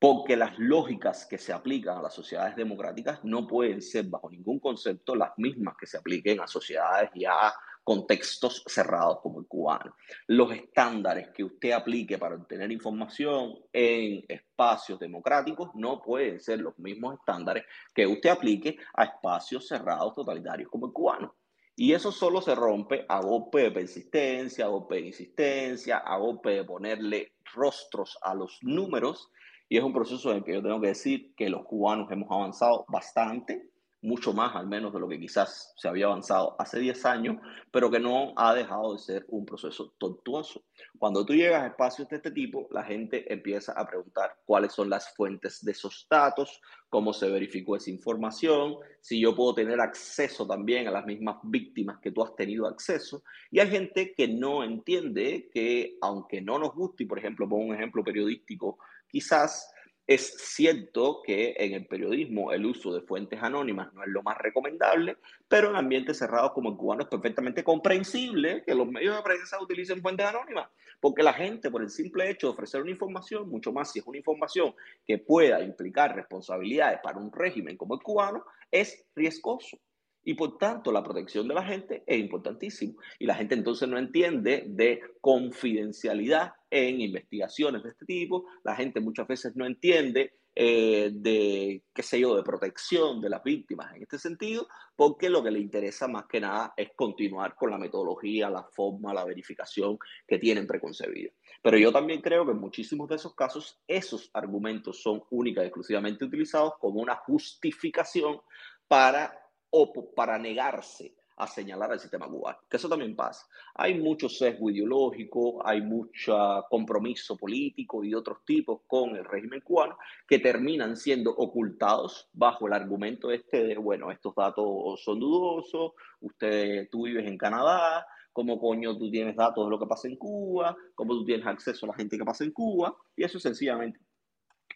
[SPEAKER 3] Porque las lógicas que se aplican a las sociedades democráticas no pueden ser bajo ningún concepto las mismas que se apliquen a sociedades ya contextos cerrados como el cubano. Los estándares que usted aplique para obtener información en espacios democráticos no pueden ser los mismos estándares que usted aplique a espacios cerrados totalitarios como el cubano. Y eso solo se rompe a golpe de persistencia, a golpe de insistencia, a golpe de ponerle rostros a los números. Y es un proceso en el que yo tengo que decir que los cubanos hemos avanzado bastante mucho más al menos de lo que quizás se había avanzado hace 10 años, pero que no ha dejado de ser un proceso tortuoso. Cuando tú llegas a espacios de este tipo, la gente empieza a preguntar cuáles son las fuentes de esos datos, cómo se verificó esa información, si yo puedo tener acceso también a las mismas víctimas que tú has tenido acceso. Y hay gente que no entiende que, aunque no nos guste, y por ejemplo, pongo un ejemplo periodístico, quizás es cierto que en el periodismo el uso de fuentes anónimas no es lo más recomendable, pero en ambientes cerrados como el cubano es perfectamente comprensible que los medios de prensa utilicen fuentes anónimas, porque la gente por el simple hecho de ofrecer una información, mucho más si es una información que pueda implicar responsabilidades para un régimen como el cubano, es riesgoso. Y por tanto, la protección de la gente es importantísimo. Y la gente entonces no entiende de confidencialidad en investigaciones de este tipo. La gente muchas veces no entiende eh, de, qué sé yo, de protección de las víctimas en este sentido, porque lo que le interesa más que nada es continuar con la metodología, la forma, la verificación que tienen preconcebida. Pero yo también creo que en muchísimos de esos casos esos argumentos son y exclusivamente utilizados como una justificación para o para negarse a señalar al sistema cubano, que eso también pasa. Hay mucho sesgo ideológico, hay mucho compromiso político y de otros tipos con el régimen cubano que terminan siendo ocultados bajo el argumento este de, bueno, estos datos son dudosos, usted, tú vives en Canadá, cómo coño tú tienes datos de lo que pasa en Cuba, cómo tú tienes acceso a la gente que pasa en Cuba, y eso sencillamente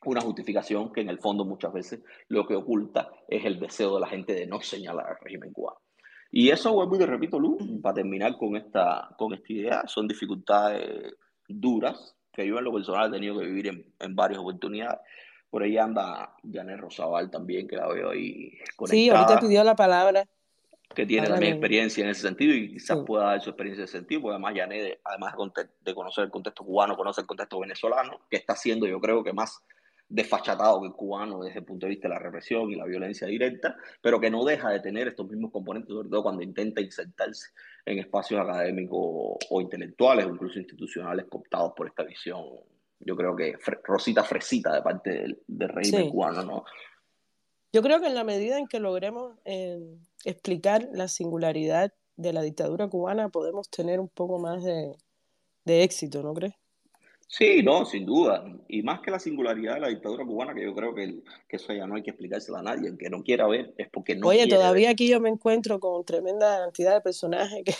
[SPEAKER 3] una justificación que en el fondo muchas veces lo que oculta es el deseo de la gente de no señalar al régimen cubano. Y eso vuelvo y te repito, Lu, para terminar con esta, con esta idea, son dificultades duras que yo en lo personal he tenido que vivir en, en varias oportunidades. Por ahí anda Janet Rosabal también, que la veo ahí conectada.
[SPEAKER 2] Sí, ahorita pidió la palabra
[SPEAKER 3] que tiene también experiencia en ese sentido y quizás pueda dar su experiencia en ese sentido, porque además Janet, además de conocer el contexto cubano, conoce el contexto venezolano, que está haciendo yo creo que más desfachatado que el cubano desde el punto de vista de la represión y la violencia directa, pero que no deja de tener estos mismos componentes, sobre todo cuando intenta insertarse en espacios académicos o intelectuales o incluso institucionales cooptados por esta visión, yo creo que rosita fresita de parte del, del régimen cubano, ¿no?
[SPEAKER 2] Yo creo que en la medida en que logremos eh, explicar la singularidad de la dictadura cubana, podemos tener un poco más de, de éxito, ¿no crees?
[SPEAKER 3] Sí, no, sin duda. Y más que la singularidad de la dictadura cubana, que yo creo que, que eso ya no hay que explicárselo a nadie. El que no quiera ver es porque no
[SPEAKER 2] Oye, todavía aquí yo me encuentro con tremenda cantidad de personajes que,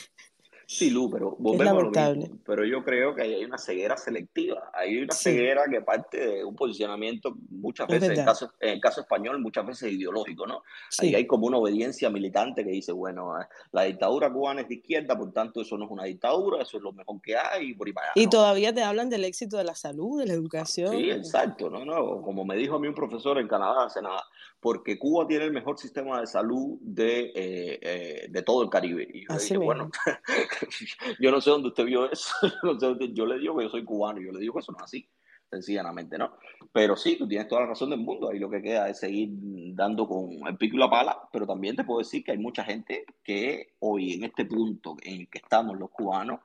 [SPEAKER 3] Sí, Lu, pero volvemos a lo Pero yo creo que hay una ceguera selectiva. Hay una ceguera que parte de un posicionamiento, muchas veces, en el, caso, en el caso español, muchas veces ideológico, ¿no? Ahí hay como una obediencia militante que dice, bueno, eh, la dictadura cubana es de izquierda, por tanto, eso no es una dictadura, eso es lo mejor que hay. Por
[SPEAKER 2] y todavía te hablan del éxito de la salud, de la educación.
[SPEAKER 3] Sí, exacto, ¿no? no Como me dijo a mí un profesor en Canadá hace nada, porque Cuba tiene el mejor sistema de salud de, eh, eh, de todo el Caribe. Y yo dije, bueno, yo no sé dónde usted vio eso, yo, le digo que yo soy cubano, yo le digo que eso no es así, sencillamente, ¿no? Pero sí, tú tienes toda la razón del mundo, ahí lo que queda es seguir dando con el pico y la pala, pero también te puedo decir que hay mucha gente que hoy en este punto en el que estamos los cubanos,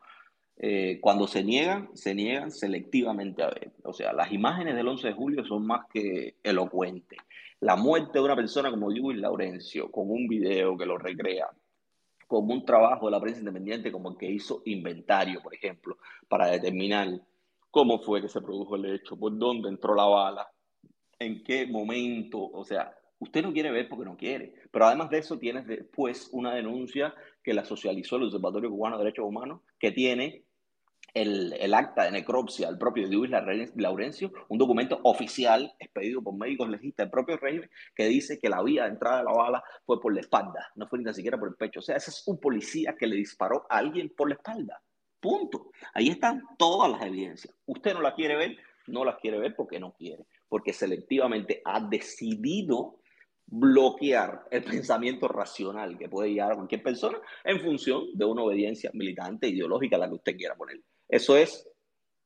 [SPEAKER 3] eh, cuando se niegan, se niegan selectivamente a ver. O sea, las imágenes del 11 de julio son más que elocuentes. La muerte de una persona como Luis Laurencio, con un video que lo recrea, como un trabajo de la prensa independiente como el que hizo Inventario, por ejemplo, para determinar cómo fue que se produjo el hecho, por dónde entró la bala, en qué momento, o sea, usted no quiere ver porque no quiere, pero además de eso tienes después una denuncia que la socializó el Observatorio Cubano de Derechos Humanos, que tiene el, acta de necropsia del propio Luis Laurencio, un documento oficial expedido por médicos legistas del propio régimen que dice que la vía de entrada de la bala fue por la espalda, no fue ni siquiera por el pecho. O sea, ese es un policía que le disparó a alguien por la espalda. Punto. Ahí están todas las evidencias. Usted no las quiere ver, no las quiere ver porque no quiere, porque selectivamente ha decidido bloquear el pensamiento racional que puede llegar a cualquier persona en función de una obediencia militante ideológica la que usted quiera poner. Eso es,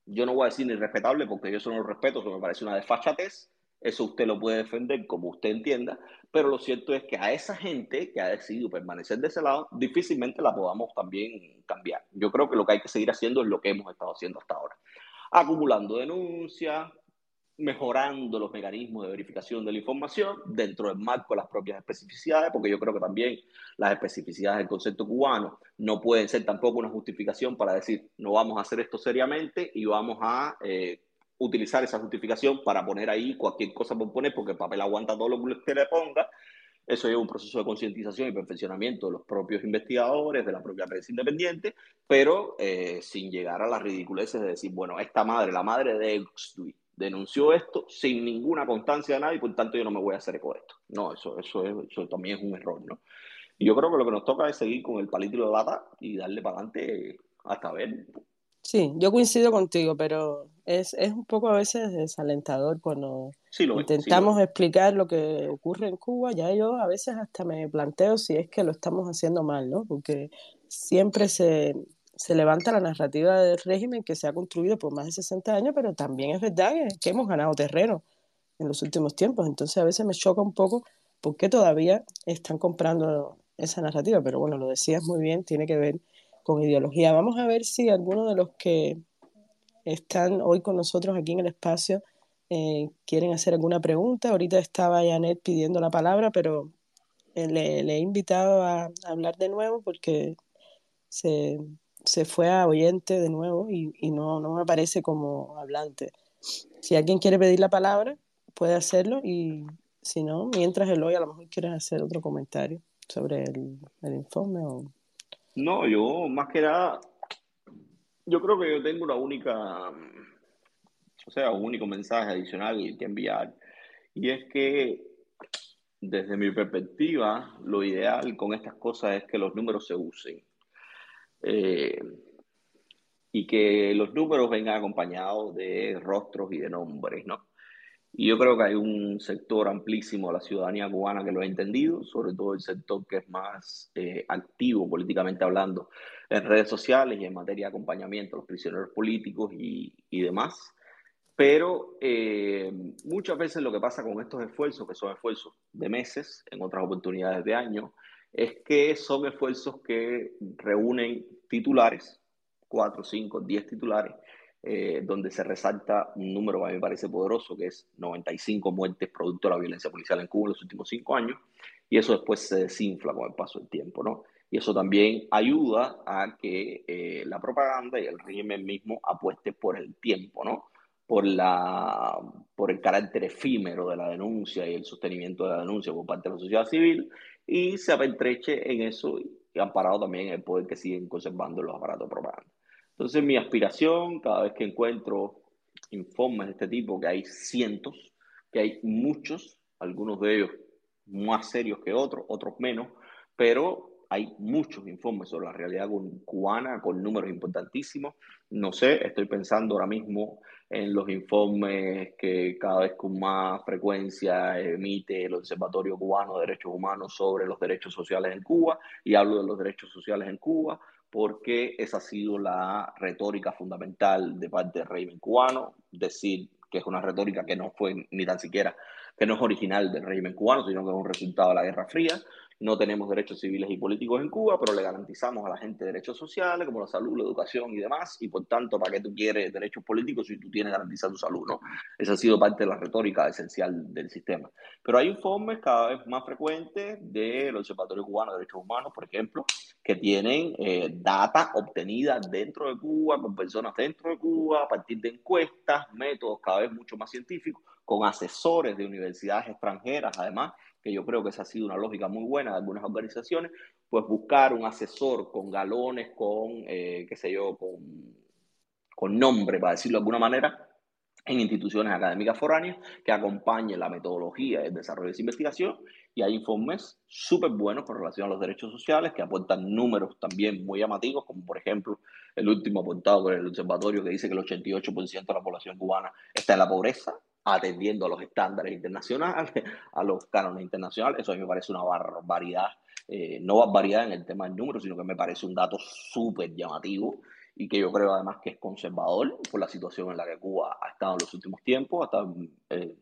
[SPEAKER 3] yo no voy a decir ni respetable porque yo eso no lo respeto, eso me parece una desfachatez. Eso usted lo puede defender como usted entienda, pero lo cierto es que a esa gente que ha decidido permanecer de ese lado, difícilmente la podamos también cambiar. Yo creo que lo que hay que seguir haciendo es lo que hemos estado haciendo hasta ahora. Acumulando denuncias, mejorando los mecanismos de verificación de la información dentro del marco de las propias especificidades, porque yo creo que también las especificidades del concepto cubano no pueden ser tampoco una justificación para decir no vamos a hacer esto seriamente y vamos a eh, utilizar esa justificación para poner ahí cualquier cosa por poner, porque el papel aguanta todo lo que le ponga. Eso es un proceso de concientización y perfeccionamiento de los propios investigadores, de la propia prensa independiente, pero eh, sin llegar a las ridiculeces de decir, bueno, esta madre, la madre de Extui, denunció esto sin ninguna constancia de nadie, por tanto yo no me voy a hacer eco de esto. No, eso, eso, eso también es un error, ¿no? Y yo creo que lo que nos toca es seguir con el palito de lata y darle para adelante hasta ver.
[SPEAKER 2] Sí, yo coincido contigo, pero es, es un poco a veces desalentador cuando intentamos explicar lo que ocurre en Cuba. Ya yo a veces hasta me planteo si es que lo estamos haciendo mal, ¿no? Porque siempre se, se levanta la narrativa del régimen que se ha construido por más de 60 años, pero también es verdad que, hemos ganado terreno en los últimos tiempos. Entonces a veces me choca un poco por qué todavía están comprando esa narrativa. Pero bueno, lo decías muy bien, tiene que ver con ideología. Vamos a ver si alguno de los que están hoy con nosotros aquí en el espacio eh, quieren hacer alguna pregunta. Ahorita estaba Janet pidiendo la palabra, pero eh, le, le, he invitado a hablar de nuevo porque se, se fue a oyente de nuevo y, y no, no me aparece como hablante. Si alguien quiere pedir la palabra, puede hacerlo y si no, mientras el hoy a lo mejor quieres hacer otro comentario sobre el, el informe o...
[SPEAKER 3] No, yo más que nada, yo creo que yo tengo una única, o sea, un único mensaje adicional que enviar y es que desde mi perspectiva, lo ideal con estas cosas es que los números se usen. Eh, y que los números vengan acompañados de rostros y de nombres, ¿no? Y yo creo que hay un sector amplísimo de la ciudadanía cubana que lo ha entendido, sobre todo el sector que es más eh, activo políticamente hablando en redes sociales y en materia de acompañamiento a los prisioneros políticos y, y demás. Pero eh, muchas veces lo que pasa con estos esfuerzos, que son esfuerzos de meses, en otras oportunidades de años, es que son esfuerzos que reúnen titulares, cuatro, cinco, diez titulares, eh, donde se resalta un número que a mí me parece poderoso, que es 95 muertes producto de la violencia policial en Cuba en los últimos cinco años, y eso después se desinfla con el paso del tiempo, ¿no? Y eso también ayuda a que eh, la propaganda y el régimen mismo apueste por el tiempo, ¿no? Por, la, por el carácter efímero de la denuncia y el sostenimiento de la denuncia por parte de la sociedad civil y se apentreche en eso han parado también el poder que siguen conservando los aparatos de propaganda. Entonces mi aspiración, cada vez que encuentro informes de este tipo, que hay cientos, que hay muchos, algunos de ellos más serios que otros, otros menos, pero hay muchos informes sobre la realidad cubana con números importantísimos. No sé, estoy pensando ahora mismo en los informes que cada vez con más frecuencia emite el Observatorio Cubano de Derechos Humanos sobre los derechos sociales en Cuba, y hablo de los derechos sociales en Cuba porque esa ha sido la retórica fundamental de parte del régimen cubano, decir que es una retórica que no fue ni tan siquiera, que no es original del régimen cubano, sino que es un resultado de la Guerra Fría, no tenemos derechos civiles y políticos en Cuba, pero le garantizamos a la gente derechos sociales como la salud, la educación y demás, y por tanto, ¿para qué tú quieres derechos políticos si tú tienes garantizado tu salud? ¿no? Esa ha sido parte de la retórica esencial del sistema. Pero hay informes cada vez más frecuentes del Observatorio Cubano de Derechos Humanos, por ejemplo, que tienen eh, data obtenida dentro de Cuba, con personas dentro de Cuba, a partir de encuestas, métodos cada vez mucho más científicos, con asesores de universidades extranjeras, además, que yo creo que esa ha sido una lógica muy buena de algunas organizaciones, pues buscar un asesor con galones, con, eh, qué sé yo, con con nombre, para decirlo de alguna manera, en instituciones académicas foráneas que acompañen la metodología el desarrollo de esa investigación. Y hay informes súper buenos con relación a los derechos sociales que aportan números también muy llamativos, como por ejemplo el último apuntado por el observatorio que dice que el 88% de la población cubana está en la pobreza, atendiendo a los estándares internacionales, a los cánones internacionales. Eso a mí me parece una barbaridad, eh, no barbaridad en el tema del número, sino que me parece un dato súper llamativo y que yo creo además que es conservador por la situación en la que Cuba ha estado en los últimos tiempos, ha estado eh,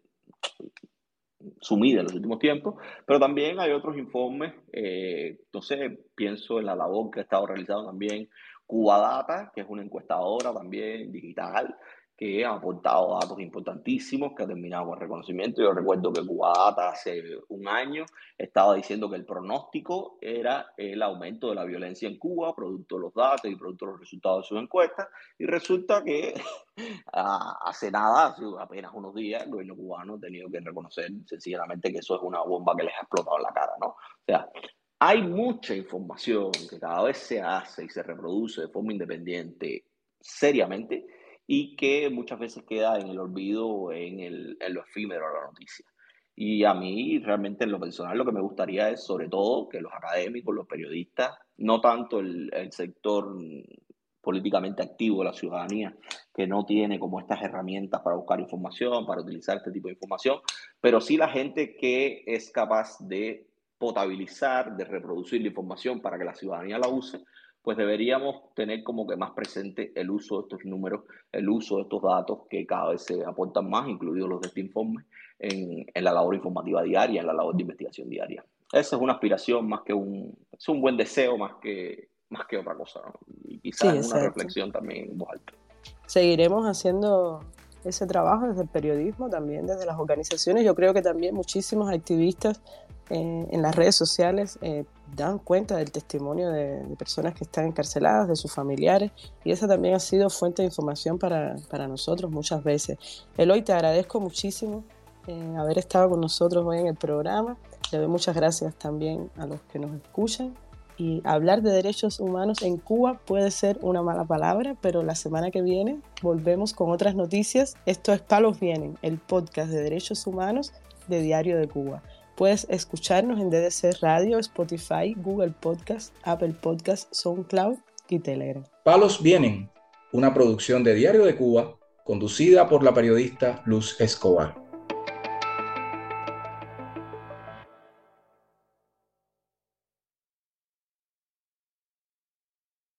[SPEAKER 3] sumida en los últimos tiempos, pero también hay otros informes, eh, entonces pienso en la labor que ha estado realizando también Cuba Data, que es una encuestadora también digital, que ha aportado datos importantísimos, que ha terminado con reconocimiento. Yo recuerdo que Cubata hace un año estaba diciendo que el pronóstico era el aumento de la violencia en Cuba, producto de los datos y producto de los resultados de sus encuestas, y resulta que hace nada, hace apenas unos días, el gobierno cubano ha tenido que reconocer sencillamente que eso es una bomba que les ha explotado en la cara, ¿no? O sea, hay mucha información que cada vez se hace y se reproduce de forma independiente seriamente y que muchas veces queda en el olvido, en, el, en lo efímero de la noticia. Y a mí realmente en lo personal lo que me gustaría es sobre todo que los académicos, los periodistas, no tanto el, el sector políticamente activo de la ciudadanía, que no tiene como estas herramientas para buscar información, para utilizar este tipo de información, pero sí la gente que es capaz de potabilizar, de reproducir la información para que la ciudadanía la use, pues deberíamos tener como que más presente el uso de estos números, el uso de estos datos que cada vez se aportan más, incluidos los de este informe, en, la labor informativa diaria, en la labor de investigación diaria. Esa es una aspiración más que un, es un buen deseo más que, más que otra cosa, y quizás una reflexión también en voz alta.
[SPEAKER 2] Seguiremos haciendo ese trabajo desde el periodismo, también desde las organizaciones. Yo creo que también muchísimos activistas eh, en las redes sociales eh, dan cuenta del testimonio de, personas que están encarceladas, de sus familiares, y esa también ha sido fuente de información para, para nosotros muchas veces. Eloy, te agradezco muchísimo eh, haber estado con nosotros hoy en el programa. Le doy muchas gracias también a los que nos escuchan. Y hablar de derechos humanos en Cuba puede ser una mala palabra, pero la semana que viene volvemos con otras noticias. Esto es Palos Vienen, el podcast de derechos humanos de Diario de Cuba. Puedes escucharnos en DDC Radio, Spotify, Google Podcast, Apple Podcast, SoundCloud y Telegram.
[SPEAKER 1] Palos Vienen, una producción de Diario de Cuba, conducida por la periodista Luz Escobar.